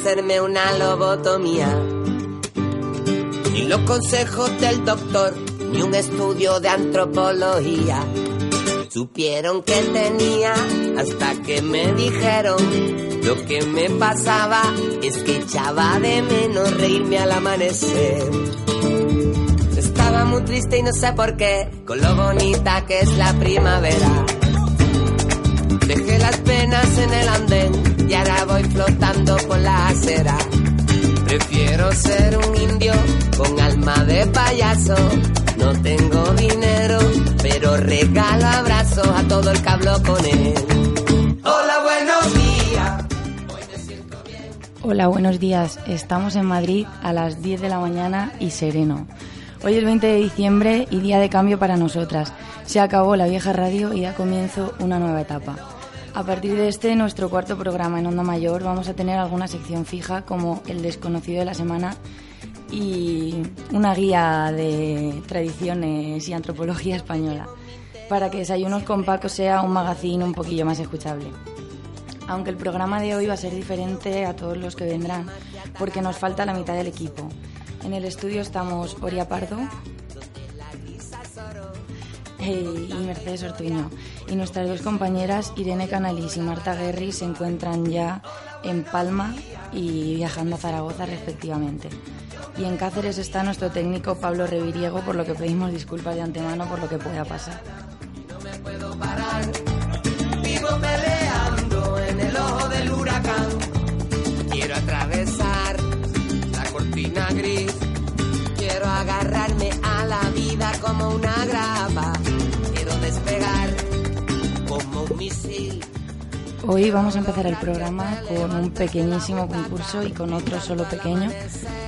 Hacerme una lobotomía. Ni los consejos del doctor, ni un estudio de antropología. Supieron que tenía hasta que me dijeron lo que me pasaba es que echaba de menos reírme al amanecer. Estaba muy triste y no sé por qué, con lo bonita que es la primavera. Dejé las penas en el andén y ahora voy flotando por la acera. Prefiero ser un indio con alma de payaso. No tengo dinero, pero regalo abrazos a todo el que habló con él. Hola, buenos días. Hola, buenos días. Estamos en Madrid a las 10 de la mañana y sereno. Hoy es 20 de diciembre y día de cambio para nosotras. Se acabó la vieja radio y da comienzo una nueva etapa. A partir de este, nuestro cuarto programa en Onda Mayor, vamos a tener alguna sección fija como El desconocido de la semana y una guía de tradiciones y antropología española, para que Desayunos con Paco sea un magazine un poquillo más escuchable. Aunque el programa de hoy va a ser diferente a todos los que vendrán, porque nos falta la mitad del equipo. En el estudio estamos Oria Pardo y Mercedes Ortuño. Y nuestras dos compañeras, Irene Canalís y Marta Guerri, se encuentran ya en Palma y viajando a Zaragoza respectivamente. Y en Cáceres está nuestro técnico Pablo Reviriego, por lo que pedimos disculpas de antemano por lo que pueda pasar. puedo parar. Vivo peleando en el ojo del huracán. Quiero atravesar la cortina gris. Quiero agarrarme a la vida como una grapa. Hoy vamos a empezar el programa con un pequeñísimo concurso y con otro solo pequeño,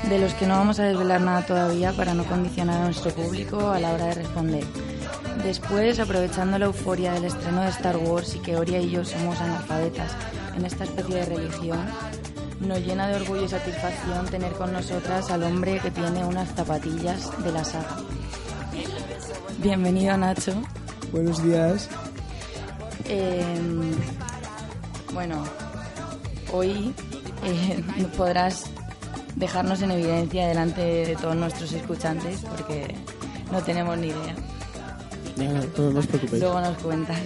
de los que no vamos a desvelar nada todavía para no condicionar a nuestro público a la hora de responder. Después, aprovechando la euforia del estreno de Star Wars y que Oria y yo somos analfabetas en esta especie de religión, nos llena de orgullo y satisfacción tener con nosotras al hombre que tiene unas zapatillas de la saga. Bienvenido, Nacho. Buenos días. Eh, bueno, hoy eh, podrás dejarnos en evidencia delante de todos nuestros escuchantes porque no tenemos ni idea. No os preocupéis. Luego nos cuentas.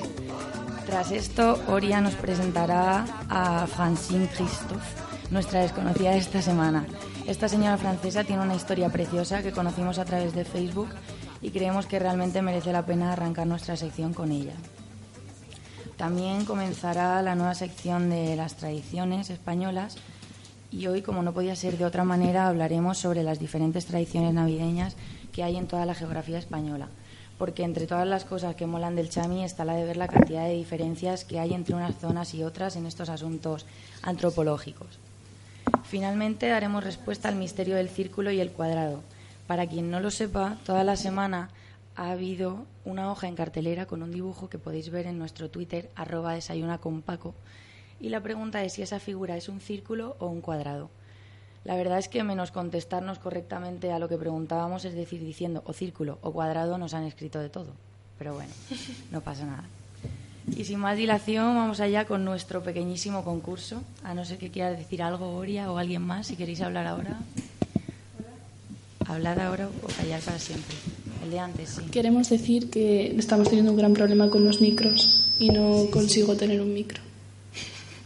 Tras esto, Oria nos presentará a Francine Christophe, nuestra desconocida de esta semana. Esta señora francesa tiene una historia preciosa que conocimos a través de Facebook y creemos que realmente merece la pena arrancar nuestra sección con ella. También comenzará la nueva sección de las tradiciones españolas y hoy, como no podía ser de otra manera, hablaremos sobre las diferentes tradiciones navideñas que hay en toda la geografía española. Porque entre todas las cosas que molan del chami está la de ver la cantidad de diferencias que hay entre unas zonas y otras en estos asuntos antropológicos. Finalmente daremos respuesta al misterio del círculo y el cuadrado. Para quien no lo sepa, toda la semana ha habido una hoja en cartelera con un dibujo que podéis ver en nuestro Twitter, arroba desayuna con Paco. Y la pregunta es si esa figura es un círculo o un cuadrado. La verdad es que menos contestarnos correctamente a lo que preguntábamos, es decir, diciendo o círculo o cuadrado, nos han escrito de todo. Pero bueno, no pasa nada. Y sin más dilación, vamos allá con nuestro pequeñísimo concurso. A no ser que quiera decir algo, Oria, o alguien más, si queréis hablar ahora. Hablar ahora o callar para siempre. El de antes, sí. Queremos decir que estamos teniendo un gran problema con los micros y no consigo tener un micro.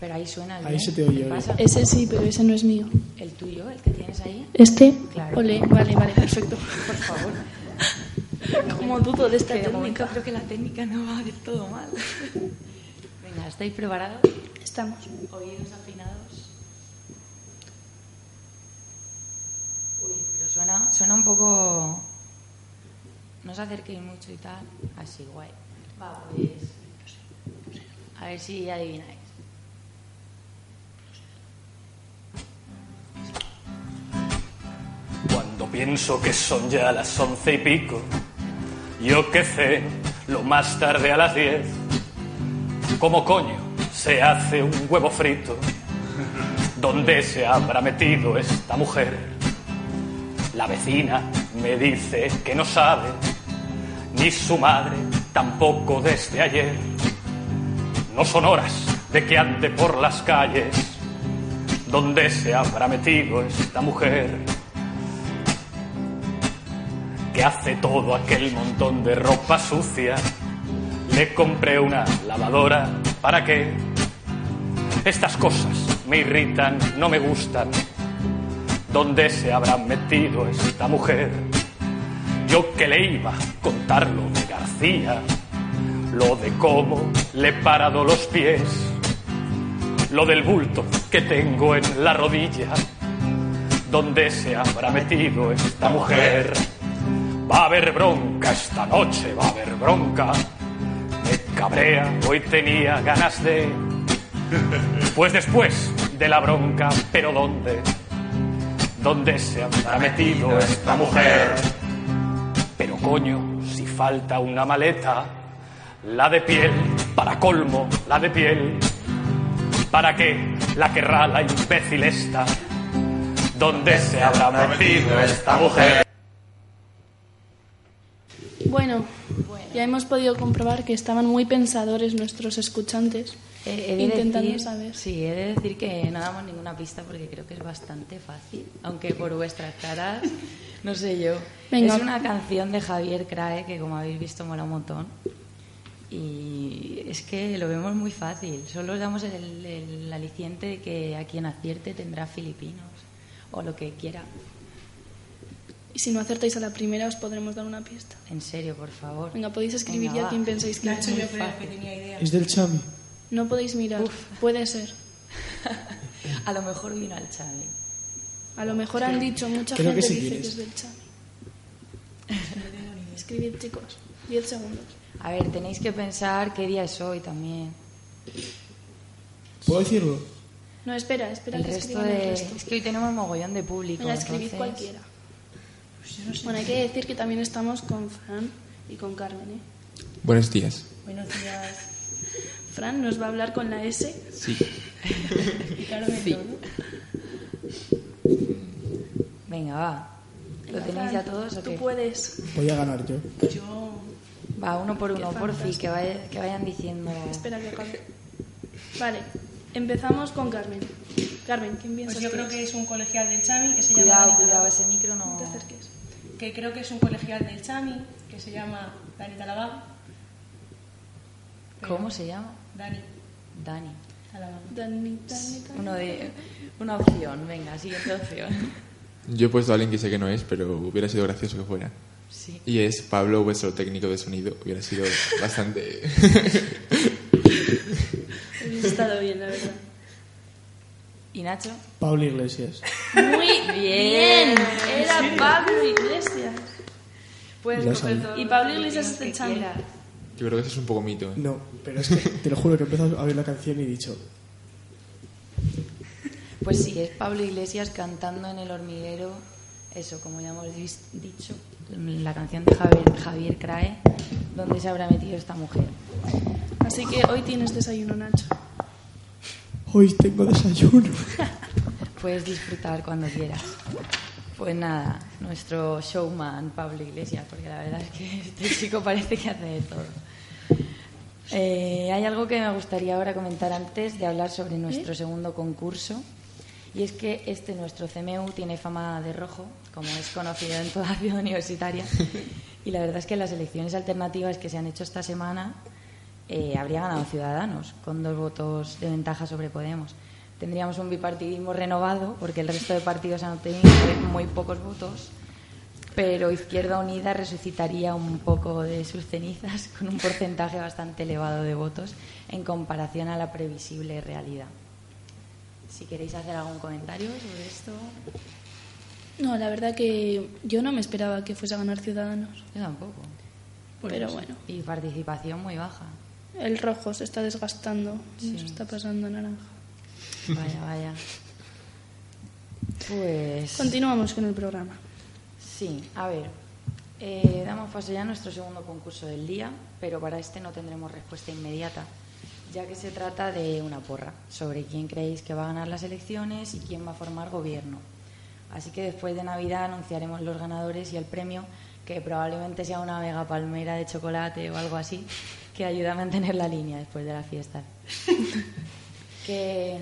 Pero ahí suena el Ahí bien. se te oye. Ese sí, pero ese no es mío. ¿El tuyo, el que tienes ahí? Este, Claro. ole, vale, vale, perfecto. Por favor. Como dudo de esta momento técnica. creo que la técnica no va del todo mal. Venga, ¿estáis preparados? Estamos. Oídos afinados. Uy, pero suena, suena un poco... No os acerquéis mucho y tal. Así, guay. Va, pues... A ver si adivináis. Cuando pienso que son ya las once y pico, yo que sé, lo más tarde a las diez, ¿cómo coño se hace un huevo frito? ¿Dónde se habrá metido esta mujer? La vecina me dice que no sabe, ni su madre tampoco desde ayer. No son horas de que ande por las calles. ¿Dónde se habrá metido esta mujer? que hace todo aquel montón de ropa sucia. Le compré una lavadora. ¿Para qué? Estas cosas me irritan, no me gustan. ¿Dónde se habrá metido esta mujer? Yo que le iba a contar lo de García, lo de cómo le he parado los pies, lo del bulto que tengo en la rodilla. ¿Dónde se habrá metido esta mujer? Va a haber bronca esta noche, va a haber bronca. Me cabrea, hoy tenía ganas de. Pues después de la bronca, pero ¿dónde? ¿Dónde se habrá metido esta mujer? Pero coño, si falta una maleta, la de piel, para colmo, la de piel. ¿Para qué la querrá la imbécil esta? ¿Dónde se habrá metido esta mujer? Bueno, ya hemos podido comprobar que estaban muy pensadores nuestros escuchantes, He- he de intentando decir- saber. Sí, he de decir que no damos ninguna pista porque creo que es bastante fácil, aunque por vuestras caras, no sé yo. Venga. Es una canción de Javier Crae que, como habéis visto, mola un montón. Y es que lo vemos muy fácil. Solo damos el, el aliciente de que a quien acierte tendrá filipinos o lo que quiera. Y si no acertáis a la primera, os podremos dar una pista. En serio, por favor. Venga, podéis escribir Venga, ya va. quién pensáis que es. yo creo que Es del Chami. No podéis mirar. Puede ser. A lo mejor vino al Xavi. A lo mejor han dicho, mucha Creo que gente sí dice quieres. que es del Chami. Escribid, chicos. Diez segundos. A ver, tenéis que pensar qué día es hoy también. ¿Puedo decirlo? No, espera, espera El que resto escriban de... el resto. Es que hoy tenemos mogollón de público. Venga, escribid entonces- cualquiera. Bueno, hay que decir que también estamos con Fran y con Carmen, ¿eh? Buenos días. Buenos días. Fran nos va a hablar con la S Sí. y Carmen Sí. Venga, va. ¿Lo tenéis ya todos o Tú qué? puedes. Voy a ganar yo. Va, uno por uno, por fin, que, vaya- que vayan diciendo... Espera que acabe. Vale, empezamos con Carmen. Carmen, ¿quién piensa Pues yo creo que es un colegial del Chami que se llama Cuidado, cuidado, ese micro no... No te acerques. Que creo que es un colegial del Chami que se llama Dani Talabán. Pero- ¿Cómo se llama? Dani Dani. Dani, Dani, Dani. Uno de... Una opción, venga, siguiente opción. Yo he puesto a alguien que sé que no es, pero hubiera sido gracioso que fuera. Sí. Y es Pablo, vuestro técnico de sonido. Hubiera sido bastante... Hubiese estado bien, la verdad. ¿Y Nacho? Pablo Iglesias. Muy Bien. Era Pablo Iglesias. Puedes Ya coger Y Pablo Iglesias filipinos es del que Chami. quieras. Yo creo que eso es un poco mito. ¿eh? No, pero es que te lo juro que he empezado a ver la canción y he dicho, Pues sí, es Pablo Iglesias cantando en el hormiguero, eso, como ya hemos dicho, la canción de Javier, Javier Crae, ¿dónde se habrá metido esta mujer? Así que hoy tienes desayuno, Nacho. hoy tengo desayuno. Puedes disfrutar cuando quieras. Pues nada, nuestro showman Pablo Iglesias, porque la verdad es que este chico parece que hace de todo. Eh, hay algo que me gustaría ahora comentar antes de hablar sobre nuestro segundo concurso. Y es que este, nuestro CMU, tiene fama de rojo, como es conocido en toda ciudad universitaria. Y la verdad es que las elecciones alternativas que se han hecho esta semana eh, habría ganado Ciudadanos, con dos votos de ventaja sobre Podemos. Tendríamos un bipartidismo renovado, porque el resto de partidos han obtenido muy pocos votos, pero Izquierda Unida resucitaría un poco de sus cenizas con un porcentaje bastante elevado de votos en comparación a la previsible realidad. Si queréis hacer algún comentario sobre esto. No, la verdad que yo no me esperaba que fuese a ganar Ciudadanos. Yo tampoco. Pero bueno, Y participación muy baja. el rojo se está desgastando. Sí. Se está pasando a naranja. Vaya, vaya. Pues. Continuamos con el programa. Sí, a ver. eh, damos paso ya a nuestro segundo concurso del día, pero para este no tendremos respuesta inmediata, ya que se trata de una porra sobre quién creéis que va a ganar las elecciones y quién va a formar gobierno. Así que después de Navidad anunciaremos los ganadores y el premio, que probablemente sea una mega palmera de chocolate o algo así, que ayuda a mantener la línea después de la fiesta. ¿Qué,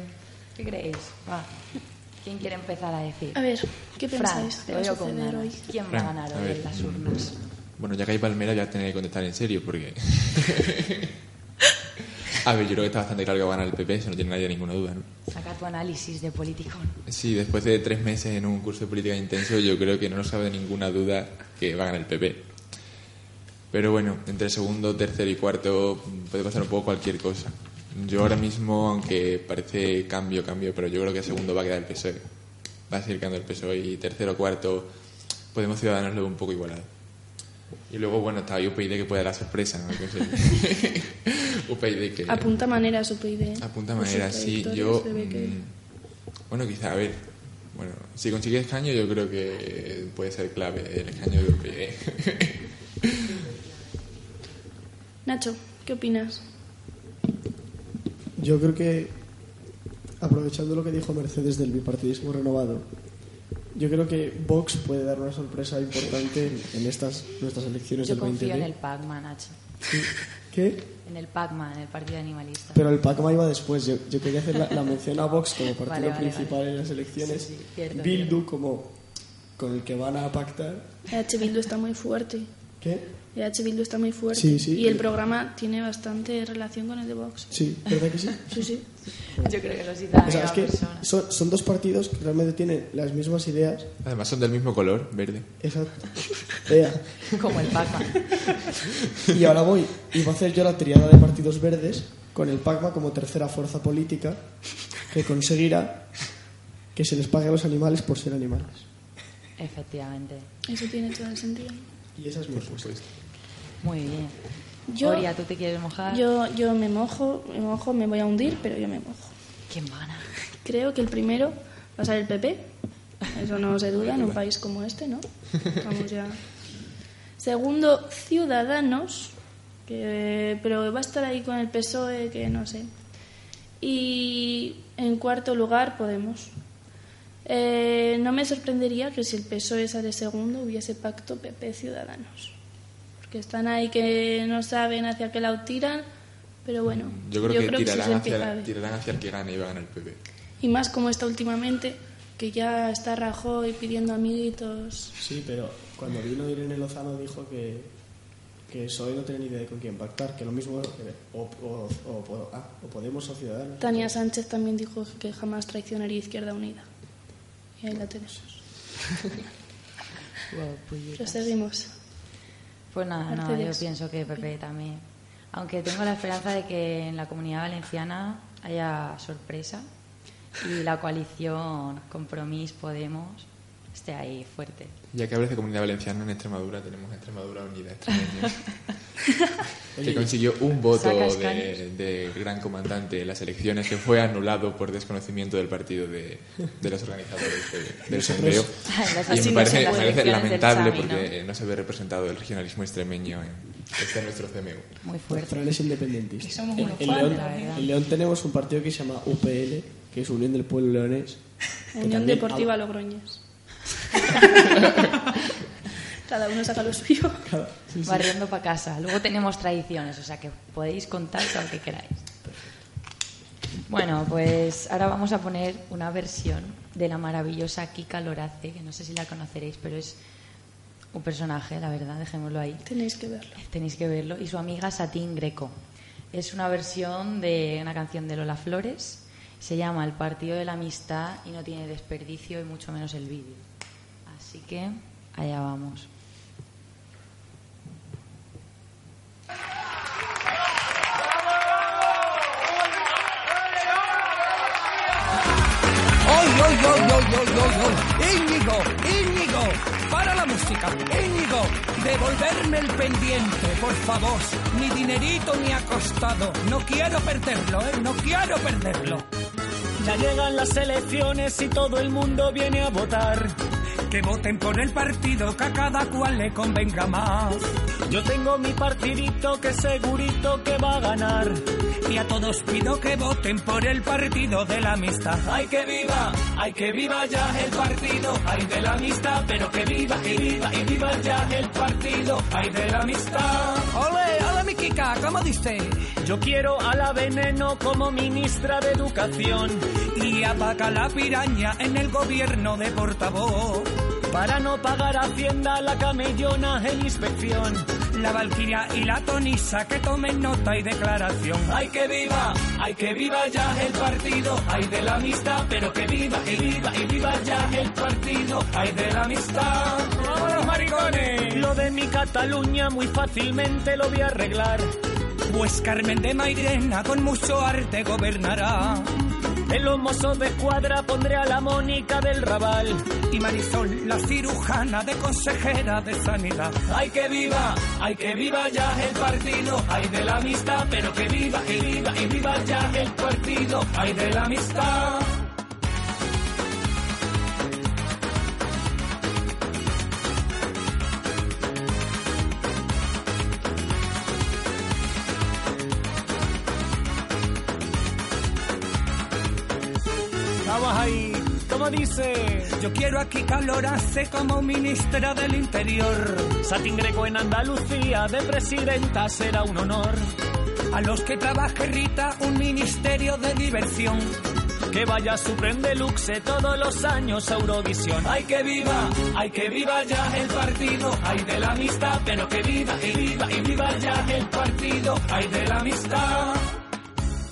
qué creéis? Va. ¿Quién quiere empezar a decir? A ver, ¿qué Fran, pensáis te que va a suceder hoy? ¿Quién va a Fran, ganar a hoy ver. en las urnas? Bueno, ya que hay palmera, ya tenéis que contestar en serio, porque. a ver, yo creo que está bastante claro que va a ganar el PP, eso no tiene nadie ninguna duda, ¿no? Saca tu análisis de politicón. Sí, después de tres meses en un curso de política intenso, yo creo que no nos cabe ninguna duda que va a ganar el PP. Pero bueno, entre segundo, tercero y cuarto puede pasar un poco cualquier cosa. Yo ahora mismo, aunque parece cambio, cambio, pero yo creo que segundo va a quedar el PSOE. Va a seguir quedando el PSOE y tercero, cuarto, Podemos Ciudadanos luego un poco igualado. Y luego, bueno, está ahí UPyD que puede dar la sorpresa, ¿no? Que sé. UPyD que... Apunta maneras UPyD. Apunta Por manera, sus sí. Yo. se ve que- mm, Bueno, quizá, a ver. Bueno, si consigue escaño, yo creo que puede ser clave el escaño de UPyD. Nacho, ¿qué opinas? Yo creo que, aprovechando lo que dijo Mercedes del bipartidismo renovado, yo creo que Vox puede dar una sorpresa importante en, en estas nuestras elecciones Yo del confío 20D. en el PACMA, Nacho. Sí. ¿Qué? En el PACMA, en el Partido Animalista. Pero el PACMA iba después. Yo, yo quería hacer la, la mención a Vox como partido Vale, vale, principal vale. en las elecciones. Sí, sí, cierto, Bildu como con el que van a pactar. EH Bildu está muy fuerte. ¿Qué? EH Bildu está muy fuerte. Sí, sí. Y el programa tiene bastante relación con el de Vox. Sí, ¿verdad que sí? Sí, sí. Yo creo que lo cita O sea, es que son, son dos partidos que realmente tienen las mismas ideas. Además, son del mismo color, verde. Exacto. Como el PACMA. Y ahora voy y voy a hacer yo la triada de partidos verdes con el PACMA como tercera fuerza política que conseguirá que se les pague a los animales por ser animales. Efectivamente. Eso tiene todo el sentido. Y esa es mi supuesto. Muy bien. Yo- Oria, ¿tú te quieres mojar? Yo, yo me mojo, me mojo, me voy a hundir, pero yo me mojo. ¿Quién va a ganar? Creo que el primero va a ser el PP. Eso no se duda en un país como este, ¿no? Vamos ya. Segundo, Ciudadanos, que, pero va a estar ahí con el PSOE, que no sé. Y en cuarto lugar, Podemos. Eh, no me sorprendería que si el PSOE sale segundo hubiese pacto PP-Ciudadanos. Porque están ahí que no saben hacia qué lado tiran, pero bueno, Yo creo, que, sí tirarán, se hacia, la- tirarán hacia el que gane y va a ganar el PP. Y más como está últimamente, que ya está Rajoy pidiendo amiguitos. Sí, pero cuando vino Irene Lozano dijo que, que PSOE no tiene ni idea de con quién pactar, que lo mismo eh, o, o, o- o- ah, o Podemos o Ciudadanos. Tania Sánchez también dijo que jamás traicionaría Izquierda Unida. Y ahí la tenemos. Wow, puñetas. Proseguimos. Pues nada, no, yo pienso que PP también. Aunque tengo la esperanza de que en la comunidad valenciana haya sorpresa y la coalición Compromís Podemos esté ahí fuerte. Ya que hablas de comunidad valenciana, en Extremadura tenemos Extremadura Unida Extremeña, que consiguió un voto de, de gran comandante en las elecciones que fue anulado por desconocimiento del partido de, de los organizadores de- del sondeo. Y me parece, me parece lamentable porque ¿no? se ve representado el regionalismo extremeño en este nuestro CMU. Muy fuerte. Fran es independentista. Somos En, en León, en León tenemos un partido que se llama UPL, que es Unión del Pueblo Leonés. Unión Deportiva Logroñés. Cada uno saca lo suyo. Cada- sí, sí. Barriendo para casa. Luego tenemos tradiciones, o sea que podéis contar todo lo que queráis. Bueno, pues ahora vamos a poner una versión de la maravillosa Kika Lorace, que no sé si la conoceréis, pero es un personaje, la verdad, dejémoslo ahí. Tenéis que verlo. Tenéis que verlo. Y su amiga Satín Greco. Es una versión de una canción de Lola Flores. Se llama El Partido de la Amistad y no tiene desperdicio y mucho menos el vídeo. Así que allá vamos. Íñigo, Íñigo, para la música. Íñigo, devolverme el pendiente, por favor. Ni dinerito ni ha costado. No quiero perderlo, ¿eh? No quiero perderlo. Ya llegan las elecciones y todo el mundo viene a votar. Que voten por el partido que a cada cual le convenga más. Yo tengo mi partidito que segurito que va a ganar. Y a todos pido que voten por el partido de la amistad. ¡Ay que viva! ¡Ay que viva ya el partido! ¡Ay de la amistad! Pero que viva y viva y viva ya el partido! ¡Ay de la amistad! ¡Ole, ole mi Kika! ¿Cómo dice? Yo quiero a la veneno como ministra de educación. Y a Paca la piraña en el gobierno de portavoz. Para no pagar Hacienda la camellona en inspección. La Valquiria y la Tonisa que tomen nota y declaración. ¡Ay que viva! ¡Ay que viva ya el partido! ¡Ay de la amistad! Pero que viva y viva y viva ya el partido! ¡Ay de la amistad! ¡Vámonos, maricones! Lo de mi Cataluña muy fácilmente lo voy a arreglar. Pues Carmen de Mairena con mucho arte gobernará. En los mozos de escuadra pondré a la Mónica del Raval. Y Marisol, la cirujana de consejera de sanidad. ¡Ay que viva! ¡Ay que viva ya el partido! ¡Ay de la amistad! Pero que viva, que viva y viva ya el partido! ¡Ay de la amistad! Yo quiero aquí calorarse como ministra del Interior. Satín Greco en Andalucía de presidenta será un honor. A los que trabaje Rita un ministerio de diversión. Que vaya Supreme Deluxe todos los años a Eurovisión. ¡Ay que viva! ¡Ay que viva ya el partido! ¡Ay de la amistad! Pero que viva y viva y viva ya el partido! ¡Ay de la amistad!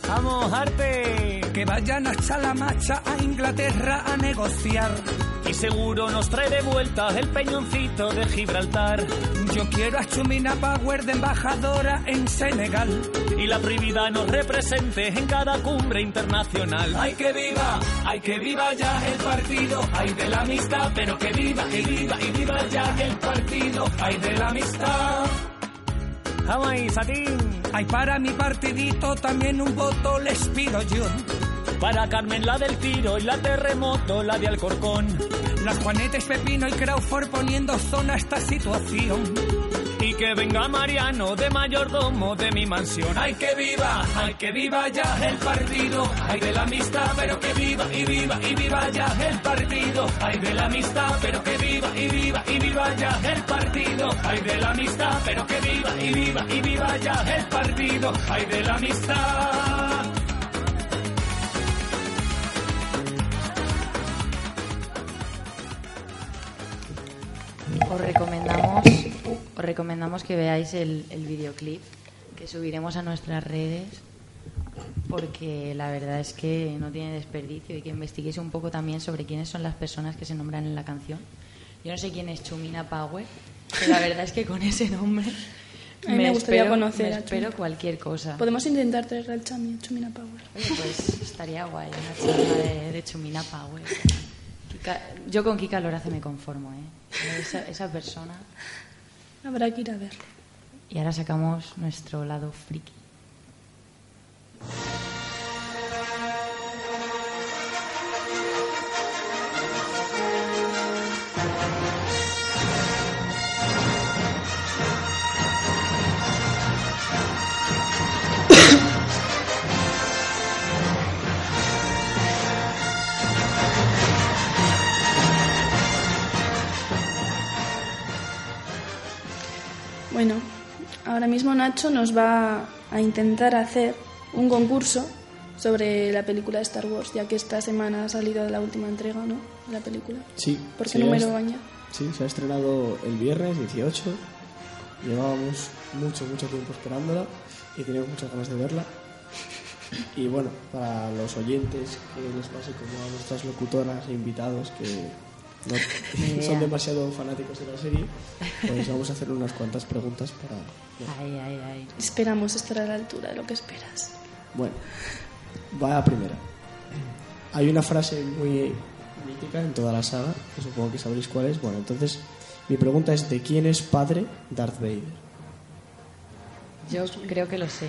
¡Vamos, arte! Que vayan hasta la macha a Inglaterra a negociar. Y seguro nos trae de vuelta el peñoncito de Gibraltar. Yo quiero a Chumina Power de embajadora en Senegal. Y la prohibida nos represente en cada cumbre internacional. ¡Ay que viva! ¡Ay que viva ya el partido! ¡Ay de la amistad! Pero que viva y viva y viva ya el partido! ¡Ay de la amistad! ¡Vamos ahí, Satín! Ay, para mi partidito también un voto les pido yo. Para Carmen la del tiro y la terremoto, la de Alcorcón. Las Juanetes Pepino y Crawford poniendo zona a esta situación. Que venga Mariano de mayordomo de mi mansión. ¡Ay que viva! ¡Ay que viva ya el partido! ¡Ay de la amistad! Pero que viva y viva y viva ya el partido. ¡Ay de la amistad! Pero que viva y viva y viva ya el partido. ¡Ay de la amistad! Pero que viva y viva y viva ya el partido. ¡Ay de la amistad! Os recomendamos, os recomendamos que veáis el, el videoclip que subiremos a nuestras redes porque la verdad es que no tiene desperdicio y que investiguéis un poco también sobre quiénes son las personas que se nombran en la canción. Yo no sé quién es Chumina Power, pero la verdad es que con ese nombre A mí me gustaría espero, conocer me espero cualquier cosa. Podemos intentar traer al Chami, Chumina Power. Oye, pues estaría guay una charla de, de Chumina Power. Kika- yo con Kika Lorace me conformo, ¿eh? Esa, esa persona. Habrá que ir a verlo. Y ahora sacamos nuestro lado friki. Bueno, ahora mismo Nacho nos va a intentar hacer un concurso sobre la película de Star Wars, ya que esta semana ha salido la última entrega, ¿no? De la película. Sí. ¿Por qué ha número? Sí, se ha estrenado el viernes 18. Llevábamos mucho, mucho tiempo esperándola. y tenemos muchas ganas de verla. Y bueno, para los oyentes que les pase como a nuestras locutoras e invitados que no- son demasiado fanáticos de la serie, pues vamos a hacer unas cuantas preguntas para... Ay, ay, ay. Esperamos estar a la altura de lo que esperas. Bueno, va a la primera. Hay una frase muy mítica en toda la saga, que supongo que sabréis cuál es. Bueno, entonces mi pregunta es, ¿de quién es padre Darth Vader? Yo creo que lo sé.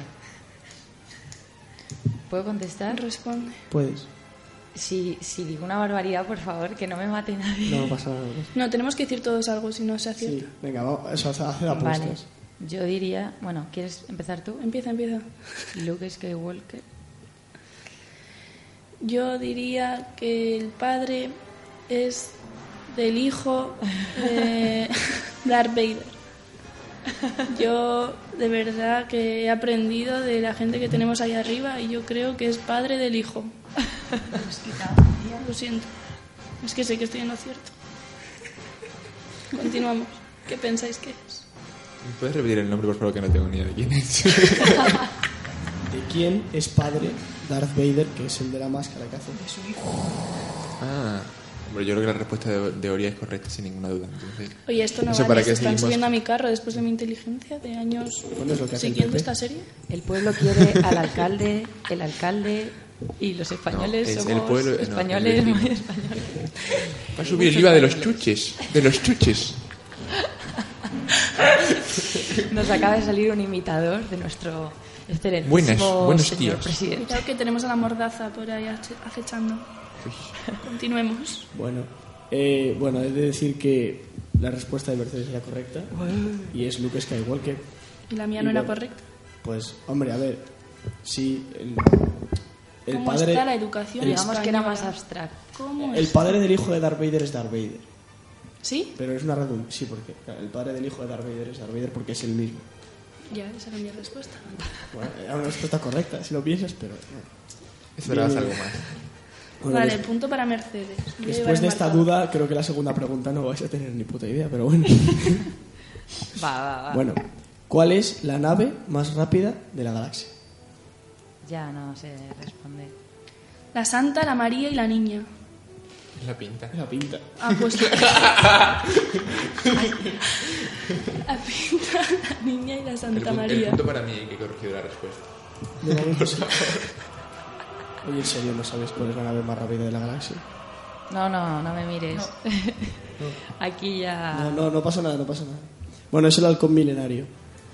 ¿Puedo contestar? Responde. ¿Puedes? Si, si digo una barbaridad, por favor, que no me mate nadie. No pasa nada. No, tenemos que decir todos algo si no se acierta. Sí, venga, vamos, eso, hace, hace Vale. apuestas. Yo diría, bueno, ¿quieres empezar tú? Empieza, empieza. Luke Skywalker. Yo diría que el padre es del hijo de Darth Vader. Yo de verdad que he aprendido de la gente que tenemos ahí arriba y yo creo que es padre del hijo. Lo siento. Es que sé que estoy en lo cierto. Continuamos. ¿Qué pensáis que es? ¿Puedes repetir el nombre, por favor, que no tengo ni idea de quién es? ¿De quién es padre Darth Vader, que es el de la máscara que hace? De su hijo. ah, hombre, yo creo que la respuesta de, de Oria es correcta, sin ninguna duda. Entonces, Oye, esto no sé vale. para qué están seguimos. subiendo a mi carro después de mi inteligencia de años siguiendo esta serie. El pueblo quiere al alcalde, el alcalde y los españoles No, es somos el pueblo- no, el españoles vecino. muy españoles. va a subir el IVA de los chuches. De los chuches. Nos acaba de salir un imitador de nuestro excelentísimo Buenas, buenos señor días. presidente. Cuidado que tenemos a la mordaza por ahí acechando. Continuemos. Bueno, eh, bueno, he de decir que la respuesta de Mercedes era correcta y es Luke Skywalker. Y la mía no era bueno, correcta. Pues, hombre, a ver, sí, el, el ¿Cómo padre... está la educación el- Digamos que era más abstracto. ¿Cómo El padre del hijo de Darth Vader es Darth Vader. ¿Sí? Pero es una redundancia. Sí, porque el padre del hijo de Darth Vader es Darth Vader porque es el mismo. Ya, esa era mi respuesta. Bueno, era una respuesta correcta, si lo piensas, pero. Esperabas algo más. Bueno, vale, punto para Mercedes. Después de esta duda, creo que la segunda pregunta no vais a tener ni puta idea, pero bueno. Va, va, va. bueno, ¿cuál es la nave más rápida de la galaxia? Ya no sé responder. La Santa, la María y la Niña. Es la pinta. La pinta. Ah, pues. la pinta, la Niña y la El, Santa el María. punto para mí que he corregido la respuesta. De momento sí. Oye, en serio, ¿no sabes cuál es la nave más rápida de la galaxia? No, no, no me mires. Aquí ya. No, no, no pasa nada, no pasa nada. Bueno, es el halcón milenario.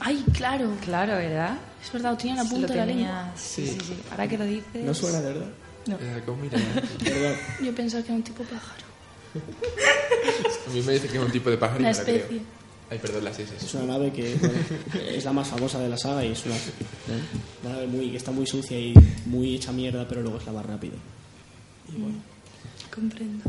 Ay, claro. Claro, ¿verdad? Es verdad, lo tenía en la punta de la lengua. Sí, sí, sí. Ahora que lo dices. ¿No suena de verdad? El halcón milenario. ¿Verdad? Yo pensaba que era un tipo pájaro. A mí me dice que es un tipo de pájaro y Una me la creo. especie. Ay, perdón, las Es S. una nave que bueno, es la más famosa de la saga y es una, una nave muy, que está muy sucia y muy hecha mierda, pero luego es la más rápida. Y bueno. Comprendo.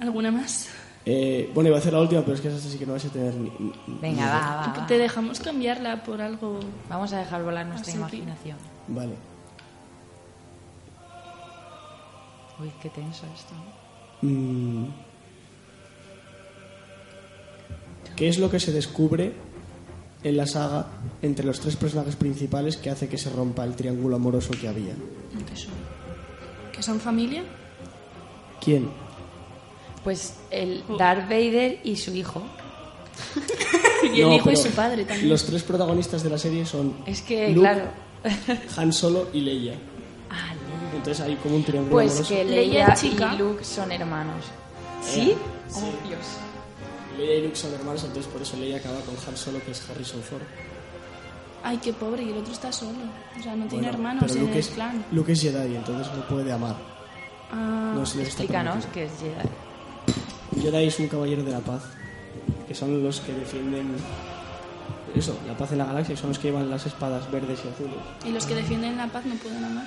¿Alguna más? Eh, bueno, iba a hacer la última, pero es que esa sí que no vais a tener ni. ni- Venga, ni- va, va, va. Te dejamos cambiarla por algo. Vamos a dejar volar nuestra Así. imaginación. Vale. Uy, qué tenso esto. Mm. ¿Qué es lo que se descubre en la saga entre los tres personajes principales que hace que se rompa el triángulo amoroso que había? ¿Qué son? ¿Que son familia? ¿Quién? Pues el Darth Vader y su hijo. Y el No, hijo y pero su padre también. Los tres protagonistas de la serie son Es que, Luke, claro. Han Solo y Leia. Ah, Leia. Entonces hay como un triángulo Pues amoroso. que Leia Leia es chica. y Luke son hermanos. ¿Sí? Sí. Oh, Dios. Leia y Luke son hermanos, entonces por eso Leia acaba con Han Solo, que es Harrison Ford. Ay, qué pobre, y el otro está solo. O sea, no tiene Bueno, hermanos pero en Luke el es, clan. Luke es Jedi, entonces no puede amar. Ah, No se les está Explícanos permitido. qué es Jedi. Jedi es un caballero de la paz, que son los que defienden eso, la paz en la galaxia, que son los que llevan las espadas verdes y azules. y los que defienden la paz no pueden amar.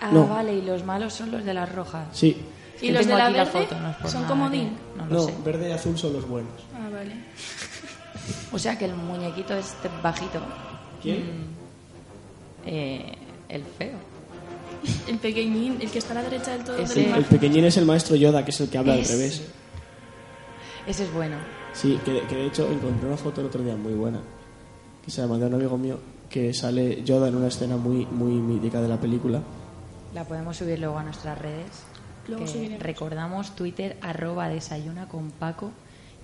Ah, No. vale, y los malos son los de las rojas. Sí, ¿Y los de la verde foto, no es son nada, comodín? que No lo no, sé. verde y azul son los buenos. Ah, vale. O sea que el muñequito este bajito. ¿Quién? mm, eh, el feo. El pequeñín, el que está a la derecha del todo Ese- El pequeñín es el maestro Yoda, que es el que habla Es- al revés. Ese es bueno. Sí, que, que de hecho encontré una foto el otro día muy buena. que se llama de un amigo mío, que sale Yoda en una escena muy, muy mítica de la película. La podemos subir luego a nuestras redes. Luego que subiremos. recordamos Twitter arroba desayuna con Paco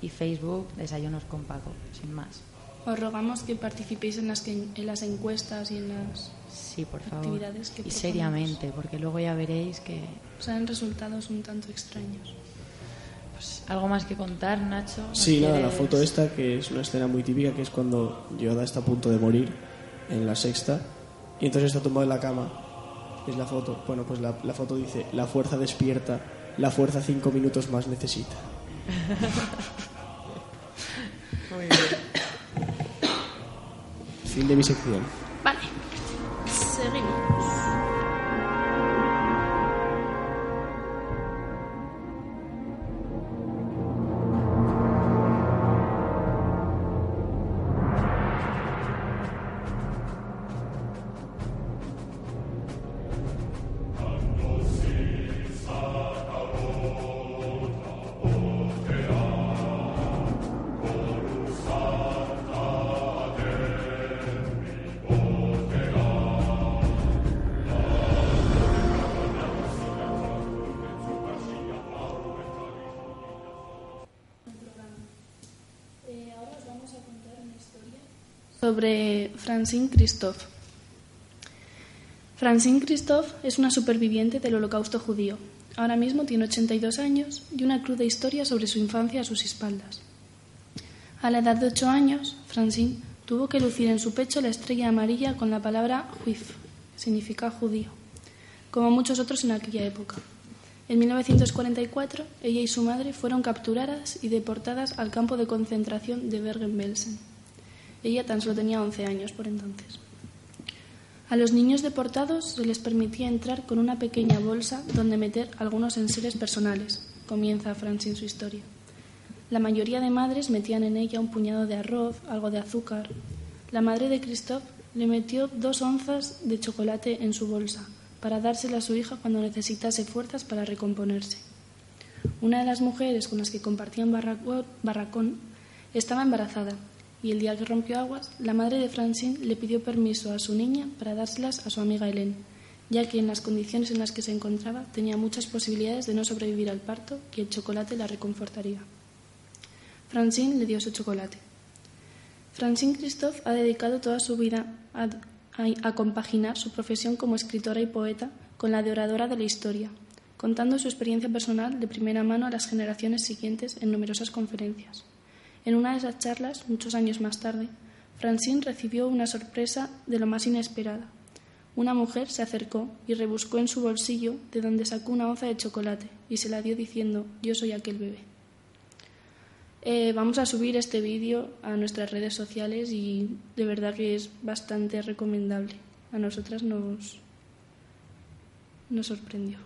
y Facebook desayunos con Paco, sin más. Os rogamos que participéis en las, que- en las encuestas y en las... Sí, por favor. Actividades que y proponemos. seriamente, porque luego ya veréis que... Salen resultados un tanto extraños. Pues, ¿Algo más que contar, Nacho? ¿Nos Sí, nada, la foto esta, que es una escena muy típica, que es cuando Yoda está a punto de morir en la sexta, y entonces está tumbado en la cama. Es la foto. Bueno, pues la, la foto dice, la fuerza despierta, la fuerza cinco minutos más necesita. Muy bien. Fin de mi sección. Vale, seguimos. Sobre Francine Christophe. Francine Christophe es una superviviente del holocausto judío. Ahora mismo tiene 82 años y una cruda historia sobre su infancia a sus espaldas. A la edad de 8 años, Francine tuvo que lucir en su pecho la estrella amarilla con la palabra Juif, significa judío, como muchos otros en aquella época. En 1944, ella y su madre fueron capturadas y deportadas al campo de concentración de Bergen-Belsen. Ella tan solo tenía 11 años por entonces. A los niños deportados se les permitía entrar con una pequeña bolsa donde meter algunos enseres personales. Comienza Francine su historia. La mayoría de madres metían en ella un puñado de arroz, algo de azúcar. La madre de Christophe le metió dos onzas de chocolate en su bolsa para dársela a su hija cuando necesitase fuerzas para recomponerse. Una de las mujeres con las que compartían barracón estaba embarazada y el día que rompió aguas, la madre de Francine le pidió permiso a su niña para dárselas a su amiga Hélène, ya que en las condiciones en las que se encontraba tenía muchas posibilidades de no sobrevivir al parto y el chocolate la reconfortaría. Francine le dio su chocolate. Francine Christophe ha dedicado toda su vida a, a- a compaginar su profesión como escritora y poeta con la de oradora de la historia, contando su experiencia personal de primera mano a las generaciones siguientes en numerosas conferencias. En una de esas charlas, muchos años más tarde, Francine recibió una sorpresa de lo más inesperada. Una mujer se acercó y rebuscó en su bolsillo de donde sacó una onza de chocolate y se la dio diciendo Yo soy aquel bebé. Eh, vamos a subir este vídeo a nuestras redes sociales y de verdad que es bastante recomendable. A nosotras nos, nos sorprendió.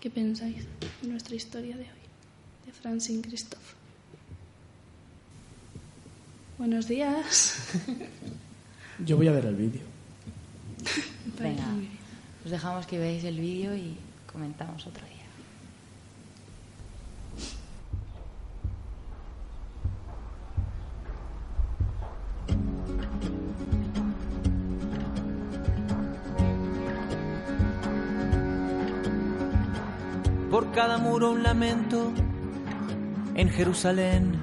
¿Qué pensáis de nuestra historia de hoy? De Francine Christophe. Buenos días. Yo voy a ver el vídeo. Venga, os dejamos que veáis el vídeo y comentamos otro día. por cada muro un lamento. En Jerusalén,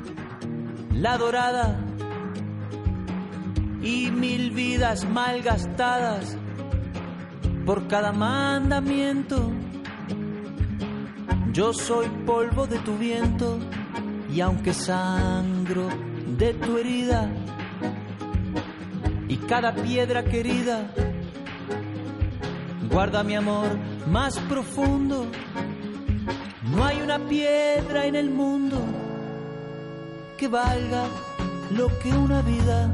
la dorada y mil vidas malgastadas por cada mandamiento. Yo soy polvo de tu viento y aunque sangro de tu herida y cada piedra querida guarda mi amor más profundo. No hay una piedra en el mundo que valga lo que una vida.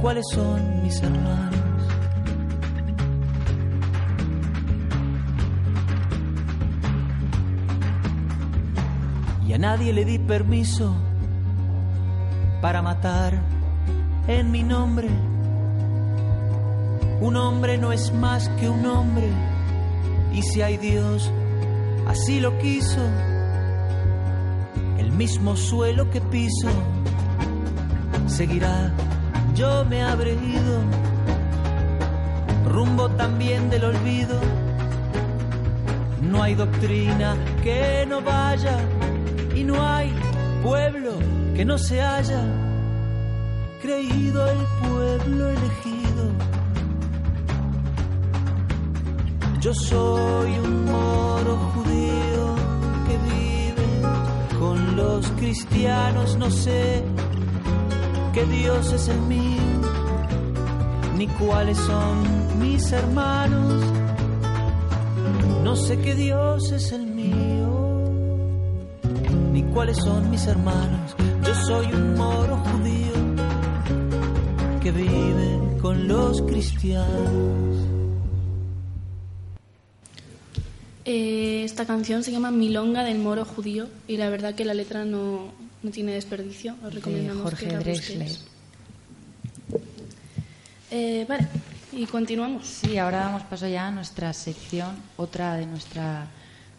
cuáles son mis hermanos. Y a nadie le di permiso para matar en mi nombre. Un hombre no es más que un hombre, y si hay Dios, así lo quiso. El mismo suelo que piso seguirá, yo me habré ido, rumbo también del olvido. No hay doctrina que no vaya y no hay pueblo que no se haya creído el pueblo elegido. Yo soy un moro judío que vive con los cristianos, no sé qué Dios es el mío, ni cuáles son mis hermanos, no sé qué Dios es el mío, ni cuáles son mis hermanos. Yo soy un moro judío que vive con los cristianos. Eh, esta canción se llama Milonga del Moro Judío y la verdad que la letra no, no tiene desperdicio. Os recomendamos Jorge que la busquéis. Eh, vale, y continuamos. Sí, ahora damos paso ya a nuestra sección, otra de, nuestra,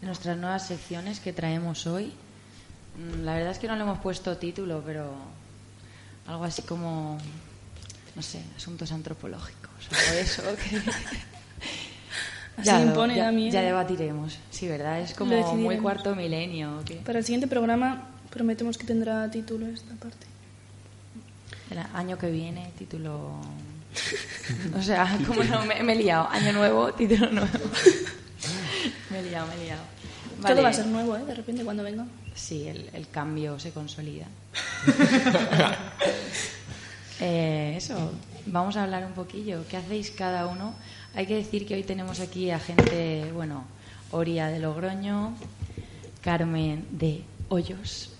de nuestras nuevas secciones que traemos hoy. Mm, La verdad es que no le hemos puesto título, pero algo así como, no sé, asuntos antropológicos o eso. que- Así lo- impone ya, miedo. ya debatiremos, sí, ¿verdad? Es como muy cuarto milenio. ¿o qué? Para el siguiente programa prometemos que tendrá título esta parte. El año que viene, título. O sea, como no, me, me he liado. Año nuevo, título nuevo. me he liado, me he liado. Todo va a ser nuevo, ¿eh? De repente cuando venga. Sí, el, el cambio se consolida. Eh, eso, vamos a hablar un poquillo. ¿Qué hacéis cada uno? Hay que decir que hoy tenemos aquí a gente, bueno, Oria de Logroño, Carmen de Hoyos,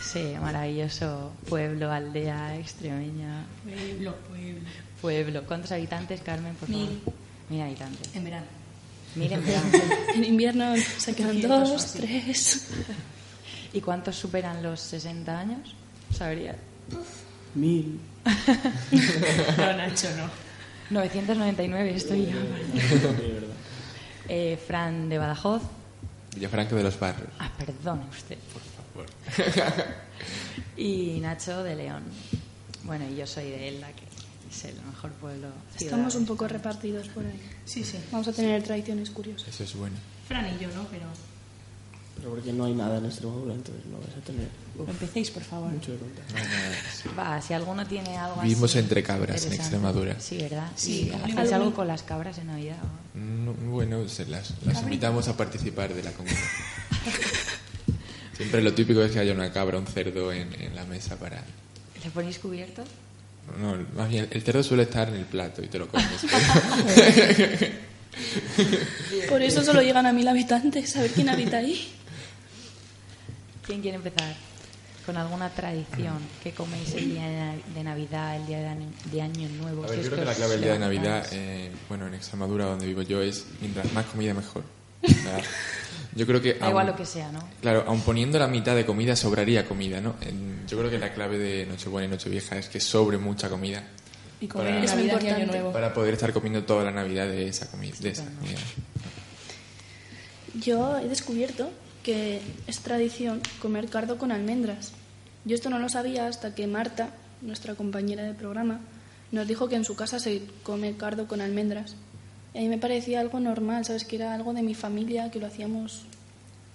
ese maravilloso pueblo, aldea extremeña. Pueblo, pueblo. Pueblo. ¿Cuántos habitantes, Carmen, por favor? Mil. Mil habitantes. En verano. Mil en verano. En invierno se quedan 200 o dos, tres. ¿Y cuántos superan los 60 años? ¿Sabría? Mil. No, Nacho, no. 999 estoy yo. Eh, Fran de Badajoz. Villafranca de los Barrios. Ah, perdone usted. Y Nacho de León. Bueno, y yo soy de Elda, que es el mejor pueblo. ciudad Estamos un poco repartidos por ahí. Sí, sí. Vamos a tener tradiciones curiosas. Eso es bueno. Fran y yo, ¿no? Pero Pero porque no hay nada en Extremadura, entonces no vais a tener empecéis, por favor. mucho de contar. No. Va, si alguno tiene algo Vivimos así entre cabras en. Extremadura. Sí, ¿verdad? Sí, ¿Y ¿Hacéis algo con las cabras en Navidad? No, bueno, se las, las invitamos a participar de la comida. Siempre lo típico es que haya una cabra, un cerdo en, en la mesa para... ¿Le ponéis cubierto? No, más bien, el cerdo suele estar en el plato y te lo comes. Por eso solo llegan a mil habitantes. A ver quién habita ahí. ¿Quién quiere empezar? ¿Con alguna tradición que coméis el día de Nav- de Navidad, el día de Año, de año Nuevo? A ver, yo creo que la clave del día de. Navidad, eh, bueno, en Extremadura, donde vivo yo, es mientras más comida mejor. Yo creo que... Da igual lo que sea, ¿no? Claro, aun poniendo la mitad de comida, sobraría comida, ¿no? En- yo creo que la clave de Nochebuena y Nochevieja es que sobre mucha comida Y comer Para- en Es muy importante. Nuevo. Para poder estar comiendo toda la Navidad de esa comida. De esa comida. Yo he descubierto que es tradición comer cardo con almendras. Yo esto no lo sabía hasta que Marta, nuestra compañera de programa, nos dijo que en su casa se come cardo con almendras. Y a mí me parecía algo normal, ¿sabes? Que era algo de mi familia, que lo hacíamos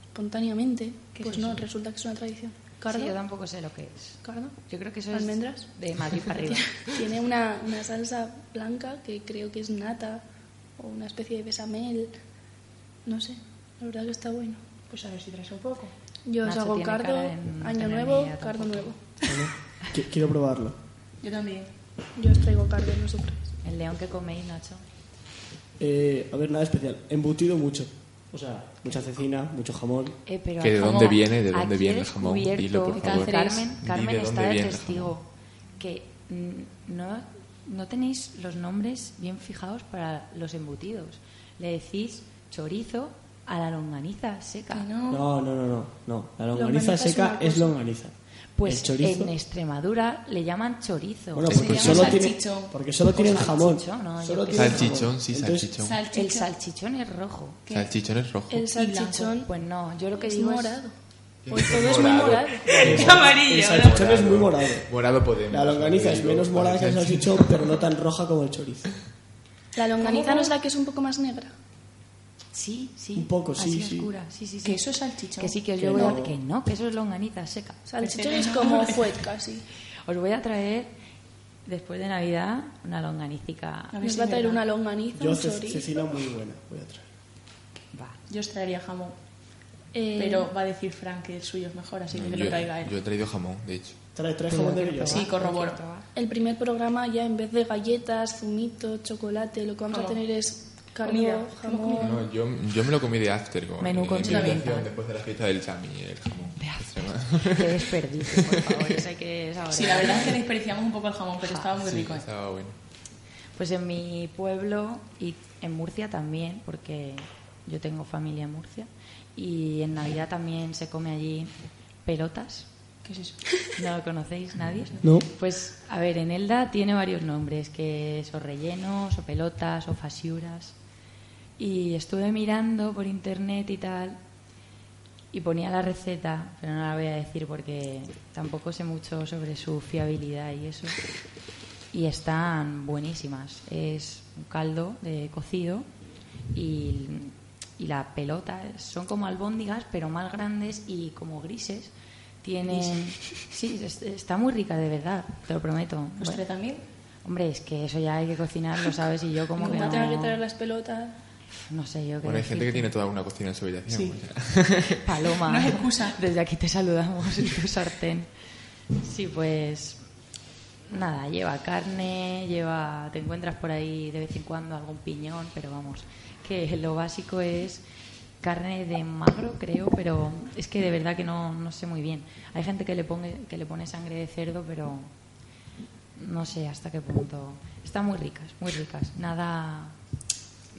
espontáneamente. ¿Qué es Pues no, eso? resulta que es una tradición. ¿Cardo? Sí, yo tampoco sé lo que es. ¿Cardo? Yo creo que eso ¿Almendras? es de Madrid para arriba. Tiene una, una salsa blanca que creo que es nata o una especie de besamel. No sé, la verdad que está bueno. Pues a ver si traes un poco. Yo os hago cardo, año nuevo, cardo tampoco. nuevo. Qui- Quiero probarlo. Yo también. Yo os traigo cardo, no sufráis. El león que coméis, Nacho. Eh, a ver, nada especial. Embutido mucho. O sea, mucha cecina, mucho jamón. Eh, pero ¿Que de dónde viene? ¿De dónde viene el jamón? Dilo, por que favor. Carmen, Carmen de está de testigo que mm, no, no tenéis los nombres bien fijados para los embutidos. Le decís chorizo a la longaniza seca. No, no, no, no. no. La longaniza seca es longaniza. Pues en Extremadura le llaman chorizo. Bueno, porque solo, tiene, salchichón. porque solo Pues tienen jamón. salchichón, no, yo Solo qué tienen sé. Salchichón, jamón. sí, Entonces, salchichón. El salchichón es rojo. Salchichón es rojo. El salchichón Pues no, yo lo que es digo morado. es- Hoy todo es muy Morado. morado. Es amarillo, El salchichón es muy morado. Morado podemos. La longaniza es menos morada que el salchichón, pero no tan roja como el chorizo. La longaniza no es la que es un poco más negra. Sí, sí. Un poco, sí, así sí. oscura. Sí, sí, sí. Que eso es salchichón. Que sí, que os Que yo voy a... no. Que no, que eso es longaniza seca. Salchichón es como fuet casi. Os voy a traer, después de Navidad, una longanicica. A ver si va a traer una longaniza, Yo un ce- chorizo. cecina muy buena voy a traer. Va. Yo os traería jamón. Eh, Pero va a decir Frank que el suyo es mejor, así que que lo Yo, traiga él. yo he traído jamón, de hecho. Trae, trae jamón de. Sí, corroboro. El primer programa ya en vez de galletas, zumito, chocolate, lo que vamos a tener es Comida. jamón. No, yo, yo me lo comí de after. Con, Menú invitación después de la fiesta del chami, el jamón. De after. Qué desperdicio, por favor. Eso hay que saborear. Sí, la verdad es que desperdiciamos un poco el jamón, pero estaba muy Sí, rico. ¿eh? estaba bueno. Pues en mi pueblo y en Murcia también, porque yo tengo familia en Murcia, y en Navidad también se come allí pelotas. ¿Qué es eso? ¿No lo conocéis nadie? No. Pues, a ver, en Elda tiene varios nombres, que son rellenos, o pelotas, o fasiuras. Y estuve mirando por internet y tal, y ponía la receta, pero no la voy a decir porque tampoco sé mucho sobre su fiabilidad y eso. Y están buenísimas. Es un caldo de cocido y, y la pelota son como albóndigas, pero más grandes y como grises. Tienen. Sí, es- está muy rica, de verdad, te lo prometo. ¿Os trae Bueno, también? hombre, es que eso ya hay que cocinar, lo sabes, y yo como que a tener que traer no. las pelotas. No sé yo qué. Bueno, hay gente que tiene toda una cocina en su habitación. Sí. o sea. Paloma. No es excusa. Desde aquí te saludamos en tu sartén. Sí, pues nada, lleva carne, lleva, te encuentras por ahí de vez en cuando algún piñón, pero vamos, que lo básico es carne de magro, creo, pero es que de verdad que no, no sé muy bien. Hay gente que le pone que le pone sangre de cerdo, pero no sé hasta qué punto. Están muy ricas, muy ricas. Nada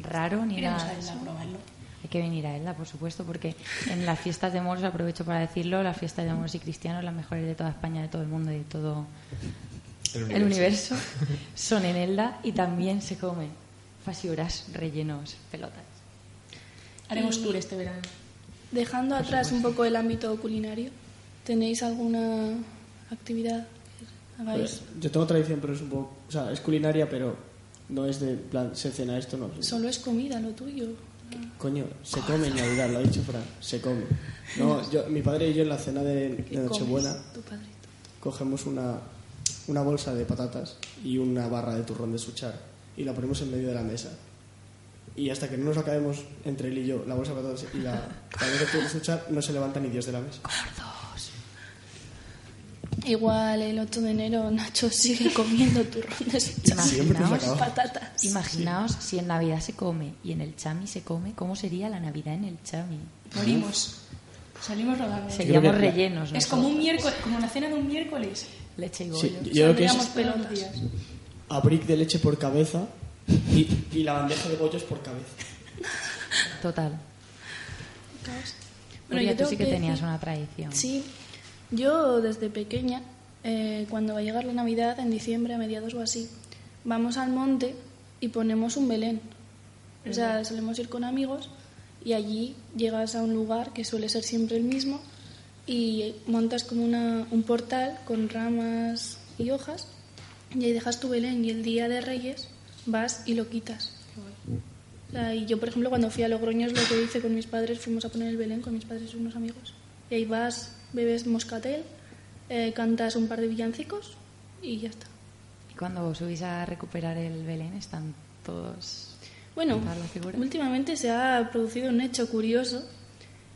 raro ni Iremos nada. de eso. Hay que venir a Elda, por supuesto, porque en las fiestas de moros, aprovecho para decirlo, las fiestas de moros y cristianos, las mejores de toda España, de todo el mundo y de todo El el universo, son en Elda y también se comen fasiuras, rellenos, pelotas. Haremos Y- tour este verano. Dejando atrás un poco el ámbito culinario, ¿tenéis alguna actividad que hagáis? Pues, yo tengo tradición, pero es un poco. O sea, es culinaria, pero no es de plan, se cena esto, no. Solo es comida lo tuyo. Coño, se come en Navidad, lo ha dicho Fran, se come. No, yo, mi padre y yo en la cena de, de ¿Qué Nochebuena cogemos una, una bolsa de patatas y una barra de turrón de suchar y la ponemos en medio de la mesa. Y hasta que no nos acabemos entre él y yo, la bolsa de patatas y la barra de turrón de suchar, no se levanta ni Dios de la mesa. Igual el 8 de enero Nacho sigue comiendo turrón de Imaginaos, patatas. imaginaos si en Navidad se come y en el chami se come, ¿cómo sería la Navidad en el chami? Morimos. Salimos rodando. Seríamos que- rellenos. Es como un miércoles, como la cena de un miércoles. Leche y Sí, bollo. yo creo que es abric de leche por cabeza y, y la bandeja de bollos por cabeza. Total. Bueno, Nuria, yo tú sí que que tenías decir- una tradición. Sí, yo desde pequeña, eh, cuando va a llegar la Navidad, en diciembre, a mediados o así, vamos al monte y ponemos un Belén. O sea, solemos ir con amigos y allí llegas a un lugar que suele ser siempre el mismo y montas como una, un portal con ramas y hojas y ahí dejas tu Belén y el día de Reyes vas y lo quitas. O sea, y yo, por ejemplo, cuando fui a Logroño, es lo que hice con mis padres, fuimos a poner el Belén con mis padres y unos amigos. Y ahí vas, bebes moscatel, eh, cantas un par de villancicos y ya está. Y cuando subís a recuperar el Belén están todos... Bueno, últimamente se ha producido un hecho curioso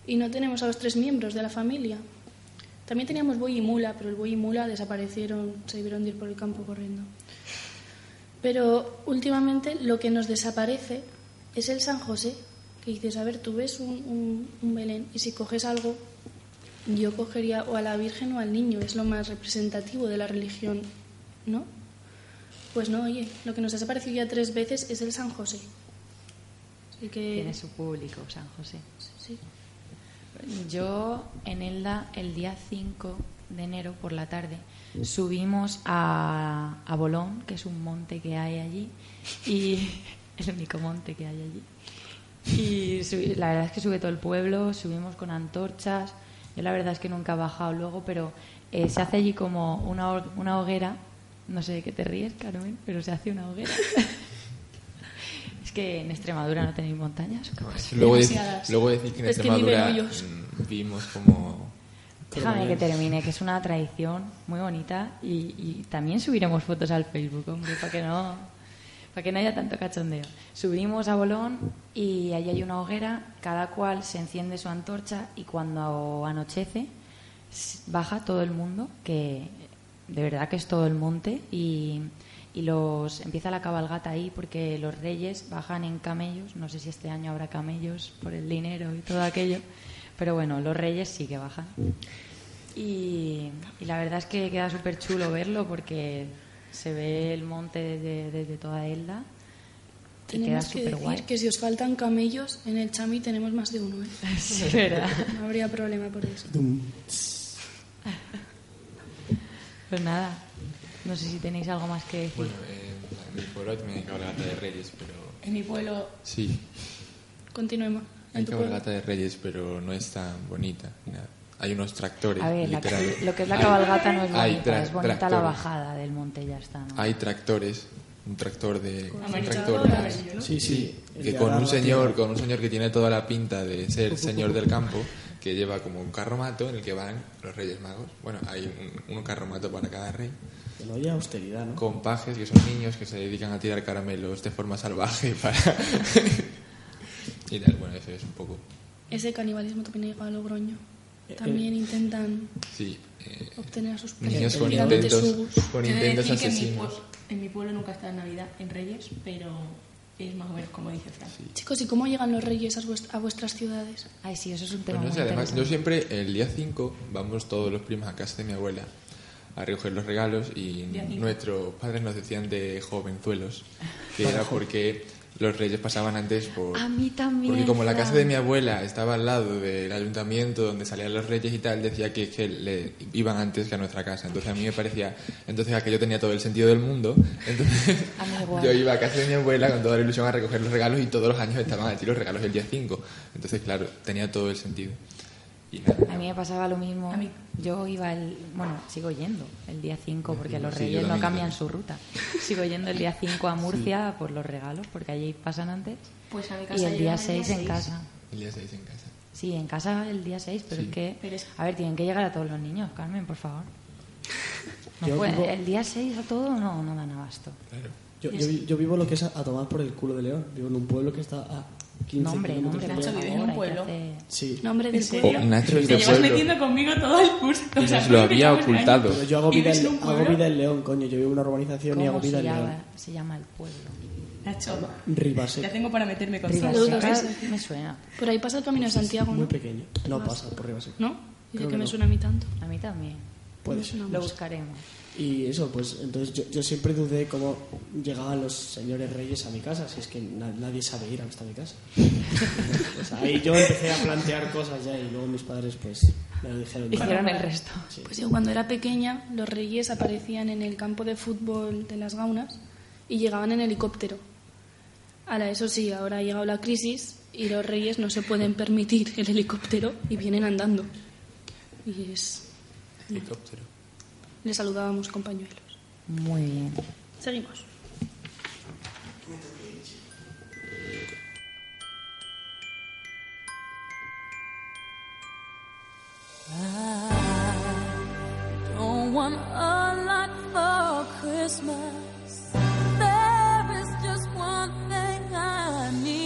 y no tenemos a los tres miembros de la familia. También teníamos buey y mula, pero el buey y mula desaparecieron, se debieron de ir por el campo corriendo. Pero últimamente lo que nos desaparece es el San José, que dices, a ver, tú ves un, un- un Belén y si coges algo, yo cogería o a la Virgen o al niño, es lo más representativo de la religión, ¿no? Pues no, oye, lo que nos ha desaparecido ya tres veces es el San José. Así que... Tiene su público, San José. Sí. Yo en Elda, el día 5 de enero por la tarde, subimos a, a Bolón, que es un monte que hay allí, y el único monte que hay allí. Y subí- la verdad es que sube todo el pueblo, subimos con antorchas. Yo la verdad es que nunca he bajado luego, pero eh, se hace allí como una, una hoguera. No sé de qué te ríes, Carmen, pero se hace una hoguera. es que en Extremadura no tenéis montañas. ¿o qué pasa? Luego, de- luego decir que en Es que viven Extremadura mm, vimos como... Déjame que termine, que es una tradición muy bonita y, y también subiremos fotos al Facebook, hombre, para que no para que no haya tanto cachondeo. Subimos a Bolón y allí hay una hoguera, cada cual se enciende su antorcha y cuando anochece baja todo el mundo, que de verdad que es todo el monte y, y los empieza la cabalgata ahí porque los reyes bajan en camellos, no sé si este año habrá camellos por el dinero y todo aquello, pero bueno, los reyes sí que bajan. Y, y la verdad es que queda súper chulo verlo porque se ve el monte desde, desde toda Elda y queda Tenemos que súper decir guay. que si os faltan camellos, en el Chami tenemos más de uno, ¿eh? Sí, verdad. No habría problema por eso. Pues nada, no sé si tenéis algo más que decir. Bueno, eh, en mi pueblo también hay cabalgata de reyes, pero... En mi pueblo Sí, Continuemos. hay cabalgata de reyes, pero no es tan bonita. ni nada. Hay unos tractores, A ver, la- literal. lo que es la Hay- cabalgata no es hay bonita, es bonita la tractores. bajada del monte ya está. ¿no? Hay tractores, un tractor de... Un tractor ¿no? Sí, sí. que de con un la señor con un señor que tiene toda la pinta de ser señor del campo que lleva como un carromato en el que van los reyes magos bueno hay un, un carromato para cada rey Que no haya austeridad, ¿no? con pajes que son niños que se dedican a tirar caramelos de forma salvaje para y tal bueno eso es un poco Ese canibalismo también ha llegado a Logroño. Eh, También intentan sí eh, obtener a sus niños presas con intentos con de intentos decir que en mi, asesinos. pueblo, en mi pueblo nunca está en Navidad, en Reyes, pero es más o menos como dice Fran. Chicos, ¿y cómo llegan los reyes a, vuest- a vuestras ciudades? Ay, sí, eso es un tema Pues no muy sé, además, yo siempre el día 5 vamos todos los primos a casa de mi abuela a recoger los regalos y nuestros padres nos decían de jovenzuelos que era porque los reyes pasaban antes por... A mí también. Porque como la casa de mi abuela estaba al lado del ayuntamiento donde salían los reyes y tal, decía que, que le iban antes que a nuestra casa. Entonces a mí me parecía, entonces aquello tenía todo el sentido del mundo. Entonces yo iba a casa de mi abuela con toda la ilusión a recoger los regalos y todos los años estaban allí los regalos el día 5. Entonces claro, tenía todo el sentido. Y nada. A mí me pasaba lo mismo. A mí- Yo iba el. Bueno, sigo yendo el día 5 porque los Sí, reyes no cambian también. su ruta. Sigo yendo el día 5 a Murcia por los regalos porque allí pasan antes. Pues a mi Y casa el día llegan 6 en seis. casa. El día 6 en casa. Sí, en casa el día 6, pero Sí. es que. Pero es- A ver, tienen que llegar a todos los niños, Carmen, por favor. No Yo puede- vivo- El día 6 a todo no, no dan abasto. Claro. Yo, yo, yo vivo lo que es a, a tomar por el culo de León. Vivo en un pueblo que está a 15 Nombre, kilómetros nombre, Nacho, vive en un pueblo. hacer- Sí. Nombre ¿En del pueblo. Nacho es Te de llevas pueblo. metiendo conmigo todo el curso. O sea, lo había ocultado. Pero yo hago ¿Y vida, en, hago vida en León, coño. Yo vivo en una urbanización y hago ¿Cómo vida se en León. llama, se llama el pueblo? Nacho, Ribase. ya tengo para meterme con Saludos, me suena. Por ahí pasa el camino de Santiago, Muy ¿no? pequeño. No pasa por Ribase. ¿No? Dice que me suena a mí tanto. A mí también. Puede ser. Lo buscaremos. Y eso, pues entonces yo, yo siempre dudé cómo llegaban los señores reyes a mi casa, si es que na- nadie sabe ir hasta mi casa. pues ahí yo empecé a plantear cosas ya y luego mis padres pues me lo dijeron. Hicieron el resto. Sí. Pues yo cuando era pequeña, los reyes aparecían en el campo de fútbol de las gaunas y llegaban en helicóptero. Ahora, eso sí, ahora ha llegado la crisis y los reyes no se pueden permitir el helicóptero y vienen andando. Y es... Helicóptero. Le saludábamos con pañuelos. Muy bien. Seguimos. I don't want a lot for Christmas. There is just one thing I need.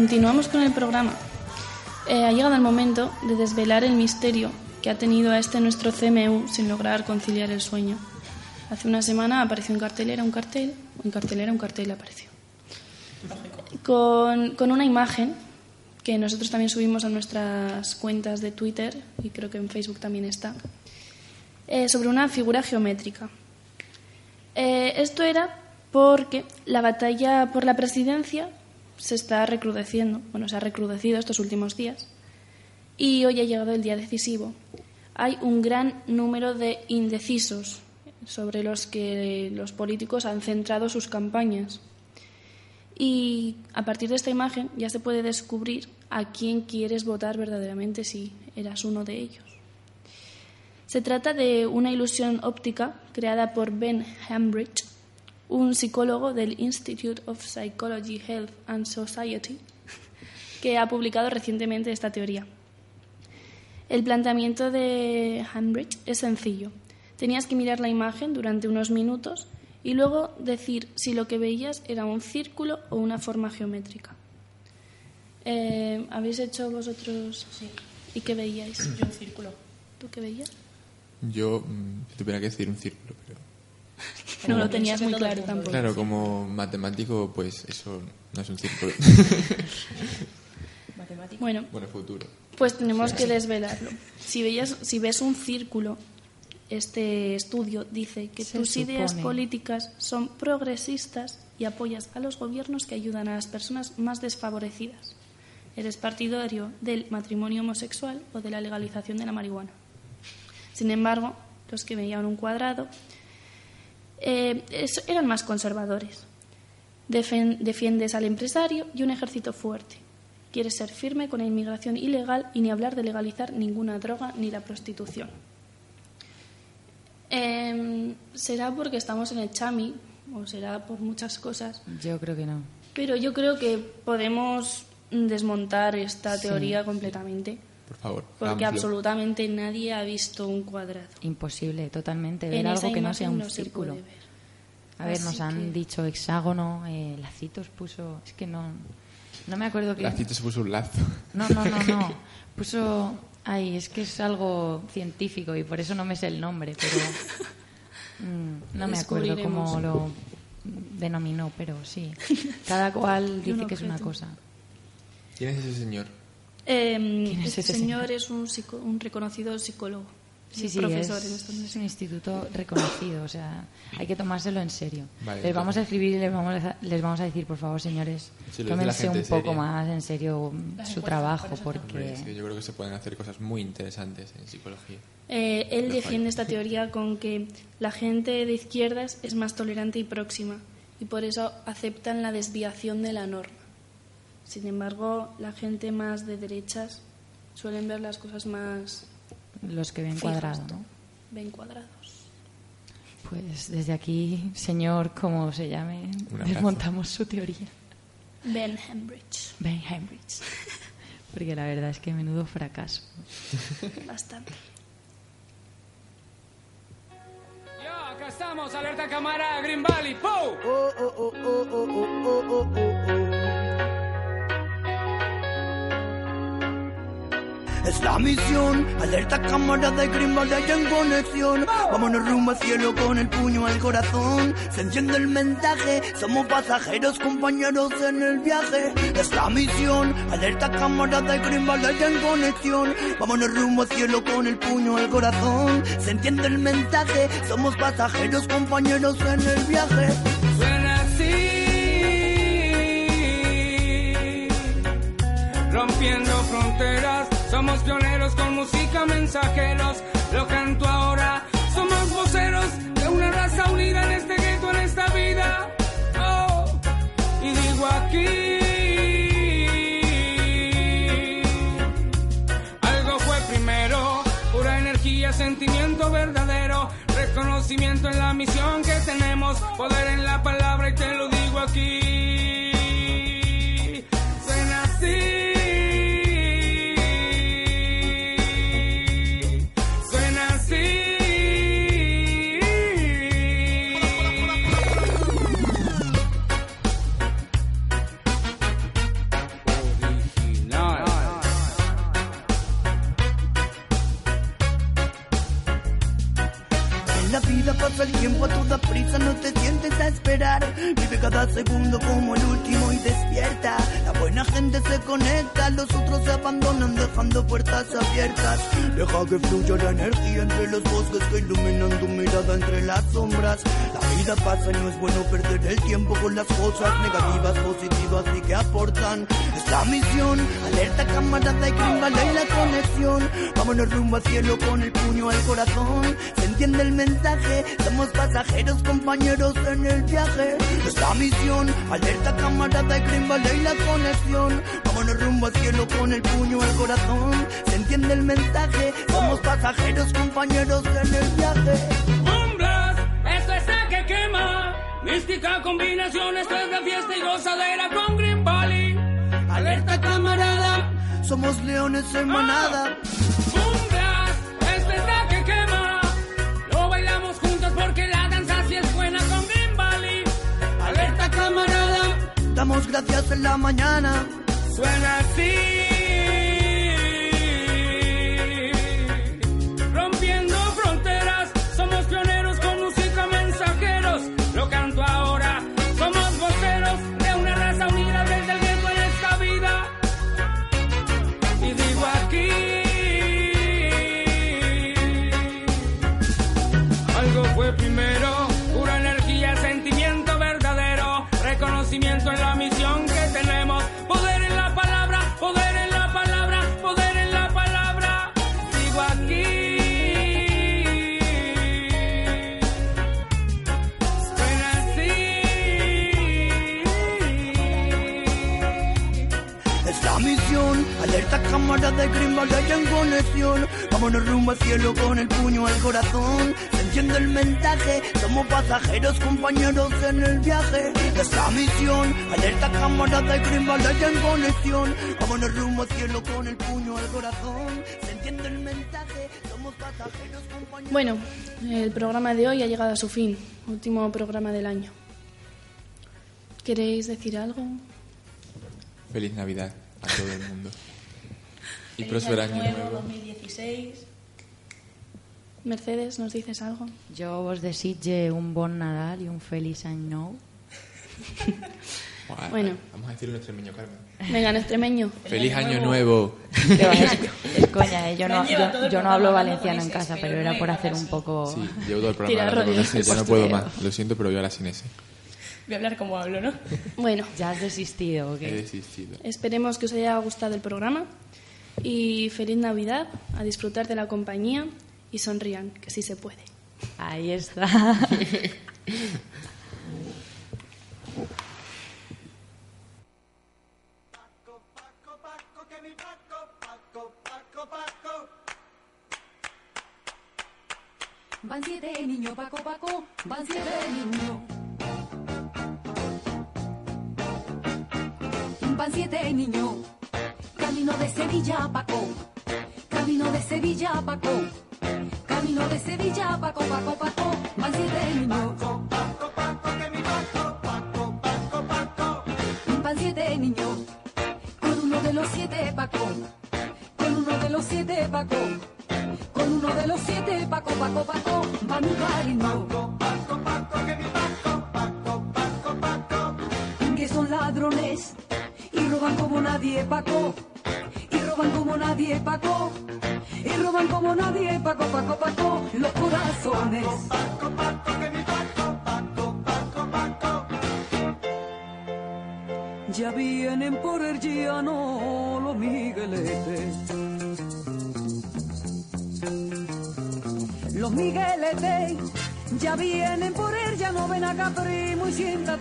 Continuamos con el programa. Eh, ha llegado el momento de desvelar el misterio que ha tenido a este nuestro CMU sin lograr conciliar el sueño. Hace una semana apareció en cartelera un cartel, en cartelera un cartel apareció. Con, con una imagen que nosotros también subimos a nuestras cuentas de Twitter y creo que en Facebook también está, eh, sobre una figura geométrica. Eh, esto era porque la batalla por la presidencia se está recrudeciendo, bueno, se ha recrudecido estos últimos días y hoy ha llegado el día decisivo. Hay un gran número de indecisos sobre los que los políticos han centrado sus campañas. Y a partir de esta imagen ya se puede descubrir a quién quieres votar verdaderamente si eras uno de ellos. Se trata de una ilusión óptica creada por Ben Hambridge, un psicólogo del Institute of Psychology, Health and Society, que ha publicado recientemente esta teoría. El planteamiento de Hambridge es sencillo. Tenías que mirar la imagen durante unos minutos y luego decir si lo que veías era un círculo o una forma geométrica. Eh, ¿Habéis hecho vosotros? Sí. ¿Y qué veíais? Yo un círculo. ¿Tú qué veías? Yo mm, si tuviera que decir un círculo. No lo tenías muy claro tampoco. Claro, como matemático, pues eso no es un círculo. Matemática. Bueno, bueno, futuro. Pues tenemos que desvelarlo. Si, veías, si ves un círculo, este estudio dice que Se tus ideas políticas son progresistas y apoyas a los gobiernos que ayudan a las personas más desfavorecidas. Eres partidario del matrimonio homosexual o de la legalización de la marihuana. Sin embargo, los que veían un cuadrado eh, es- eran más conservadores. Defen- defiendes al empresario y un ejército fuerte. Quieres ser firme con la inmigración ilegal y ni hablar de legalizar ninguna droga ni la prostitución. Em, será porque estamos en el chami o será por muchas cosas, Yo creo que no. pero yo creo que podemos desmontar esta Sí. teoría completamente Por favor. porque hagámoslo. absolutamente nadie ha visto un cuadrado. Imposible, totalmente. Ver En algo que no sea un no se círculo. puede ver. A ver, nos Así han que- dicho hexágono, eh, lacitos puso. Es que no. No me acuerdo que. Lacito se puso un lazo. No, no, no, no. Puso. Ay, es que es algo científico y por eso no me sé el nombre, pero. mm, no me acuerdo cómo lo denominó, pero sí. Cada cual dice que es una cosa. ¿Quién es ese señor? Em, ¿Quién es este señor señor? es un, psico- un reconocido psicólogo. Sí, sí, profesor es, en es un universidad. instituto reconocido, o sea, hay que tomárselo en serio. Vale, les vamos a escribir y les vamos a, les vamos a decir, por favor, señores, la tómense un gente poco seria. más en serio su trabajo, porque... Hombre, es que yo creo que se pueden hacer cosas muy interesantes en psicología. Eh, él Pero defiende falla. esta teoría con que la gente de izquierdas es más tolerante y próxima y por eso aceptan la desviación de la norma. Sin embargo, la gente más de derechas suelen ver las cosas más Los que ven fijas, cuadrado, ¿no? ven cuadrados. Pues desde aquí, señor, como se llame, desmontamos su teoría. Ben Hembridge, Ben Hembridge. Porque la verdad es que menudo fracaso. bastante. Ya, acá estamos, alerta cámara, Green Valley, ¡Pow! Es la misión, alerta cámara de Green Valley en conexión. Vámonos rumbo al cielo con el puño al corazón. Se enciende el mensaje, somos pasajeros, compañeros en el viaje. Es la misión, alerta cámara de Green Valley en conexión. Vámonos rumbo al cielo con el puño al corazón. Se entiende el mensaje, somos pasajeros, compañeros en el viaje. Suena así, rompiendo fronteras. Somos pioneros con música, mensajeros. Lo canto ahora. Somos voceros de una raza unida en este gueto, en esta vida. Oh, y digo aquí. Algo fue primero, pura energía, sentimiento verdadero, reconocimiento en la misión que tenemos, poder en la palabra y te lo digo aquí. Cada segundo como el se conecta, los otros se abandonan dejando puertas abiertas. Deja que fluya la energía entre los bosques que iluminan tu mirada entre las sombras. La vida pasa y no es bueno perder el tiempo con las cosas negativas, positivas y que aportan. Es la misión, alerta camarada y Valley la conexión. Vámonos rumbo al cielo con el puño al corazón. Se entiende el mensaje, somos pasajeros, compañeros en el viaje. Es la misión, alerta camarada y Valley la conexión. Bueno, rumbo al cielo con el puño al corazón. Se entiende el mensaje. Somos pasajeros, compañeros en el viaje. Bumblas, esto es que quema. Mística combinación, esto es la fiesta y gozadera con Green Valley. Alerta camarada, somos leones en manada. Bumblas, esto es que quema. Lo bailamos juntos porque la danza sí es buena con Green Valley. Alerta camarada, damos gracias en la mañana. Suena así. Rompiendo cámara de Green Valley en conexión. Vámonos rumbo al cielo con el puño al corazón. Se enciende el mensaje, somos pasajeros, compañeros en el viaje. Es la misión, alerta cámara de Green Valley en conexión. Vámonos rumbo al cielo con el puño al corazón. Se enciende el mensaje, somos pasajeros, compañeros. Bueno, el programa de hoy ha llegado a su fin, último programa del año. ¿Queréis decir algo? Feliz Navidad a todo el mundo. Y Feliz próspero año nuevo, nuevo. 2016. Mercedes, ¿nos dices algo? Jo vos desitge un bon Nadal i un feliç any nou. Buah, Bueno. Vamos a decirlo en extremeño, Carmen. Venga, en extremeño. Feliz año nuevo. Que va, es, es coña, eh, yo no, yo, yo no hablo valenciano en casa, pero era por hacer un poco... Sí, llevo todo el programa Tira hablando con rollos. ese, ya no puedo más. Lo siento, pero voy ahora sin ese. Voy a hablar como hablo, ¿no? Bueno, ¿Ya has desistido o He qué? desistido. esperemos que os haya gustado el programa y feliz Navidad, a disfrutar de la compañía y sonrían, que sí se puede. Ahí está.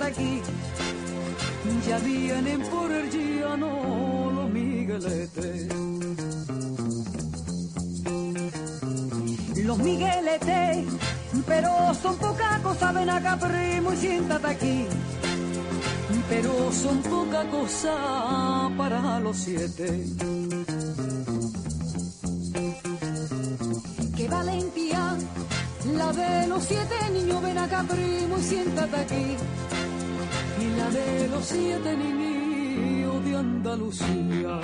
aquí. Ya vienen por el llano los migueletes. Los migueletes, pero son poca cosa, ven acá, primo, y siéntate aquí. Pero son poca cosa para los siete. Qué valentía, la de los siete niños, ven acá, primo, y siéntate aquí. De los siete niños de Andalucía.